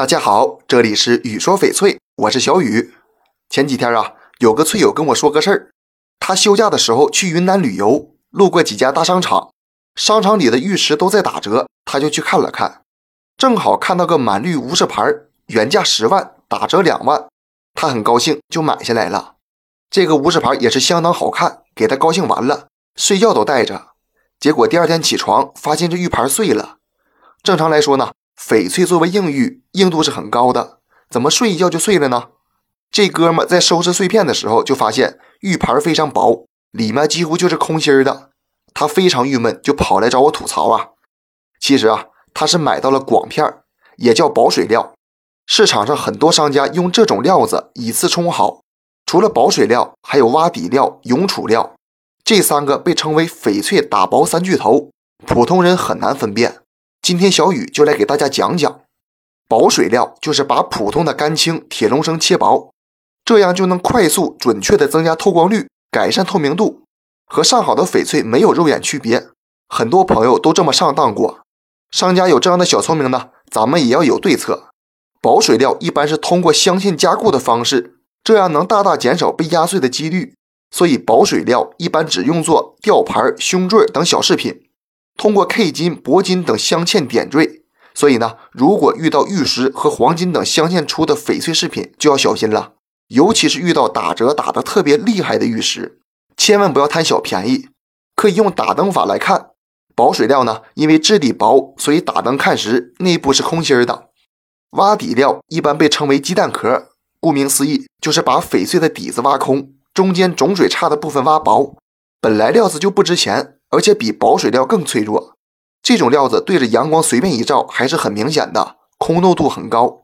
大家好，这里是雨说翡翠，我是小雨。前几天啊，有个翠友跟我说个事儿，他休假的时候去云南旅游，路过几家大商场，商场里的玉石都在打折，他就去看了看，正好看到个满绿无事牌，原价十万，打折两万，他很高兴就买下来了。这个无事牌也是相当好看，给他高兴完了，睡觉都戴着。结果第二天起床，发现这玉牌碎了。正常来说呢。翡翠作为硬玉，硬度是很高的，怎么睡一觉就碎了呢？这哥们在收拾碎片的时候，就发现玉盘非常薄，里面几乎就是空心的。他非常郁闷，就跑来找我吐槽啊。其实啊，他是买到了广片，也叫保水料。市场上很多商家用这种料子以次充好。除了保水料，还有挖底料、永储料，这三个被称为翡翠打薄三巨头，普通人很难分辨。今天小雨就来给大家讲讲，保水料就是把普通的干青铁龙生切薄，这样就能快速准确的增加透光率，改善透明度，和上好的翡翠没有肉眼区别。很多朋友都这么上当过，商家有这样的小聪明呢，咱们也要有对策。保水料一般是通过镶嵌加固的方式，这样能大大减少被压碎的几率，所以保水料一般只用作吊牌、胸坠等小饰品。通过 K 金、铂金等镶嵌点缀，所以呢，如果遇到玉石和黄金等镶嵌出的翡翠饰品，就要小心了。尤其是遇到打折打得特别厉害的玉石，千万不要贪小便宜。可以用打灯法来看，保水料呢，因为质地薄，所以打灯看时内部是空心的。挖底料一般被称为鸡蛋壳，顾名思义，就是把翡翠的底子挖空，中间种水差的部分挖薄，本来料子就不值钱。而且比保水料更脆弱，这种料子对着阳光随便一照还是很明显的，空洞度很高。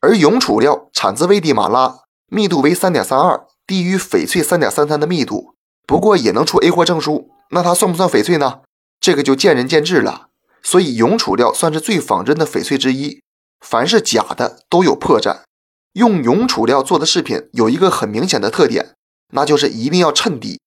而永储料产自危地马拉，密度为三点三二，低于翡翠三点三三的密度，不过也能出 A 货证书。那它算不算翡翠呢？这个就见仁见智了。所以永储料算是最仿真的翡翠之一，凡是假的都有破绽。用永储料做的饰品有一个很明显的特点，那就是一定要衬底，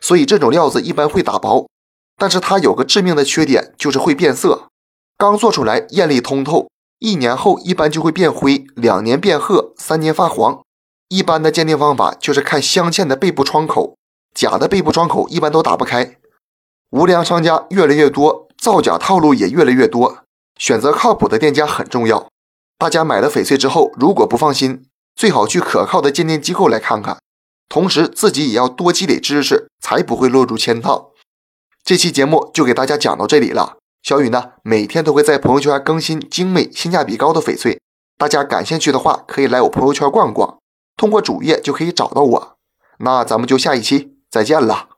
所以这种料子一般会打薄。但是它有个致命的缺点，就是会变色。刚做出来艳丽通透，一年后一般就会变灰，两年变褐，三年发黄。一般的鉴定方法就是看镶嵌的背部窗口，假的背部窗口一般都打不开。无良商家越来越多，造假套路也越来越多，选择靠谱的店家很重要。大家买了翡翠之后，如果不放心，最好去可靠的鉴定机构来看看，同时自己也要多积累知识，才不会落入圈套。这期节目就给大家讲到这里了。小雨呢，每天都会在朋友圈更新精美、性价比高的翡翠，大家感兴趣的话，可以来我朋友圈逛逛，通过主页就可以找到我。那咱们就下一期再见了。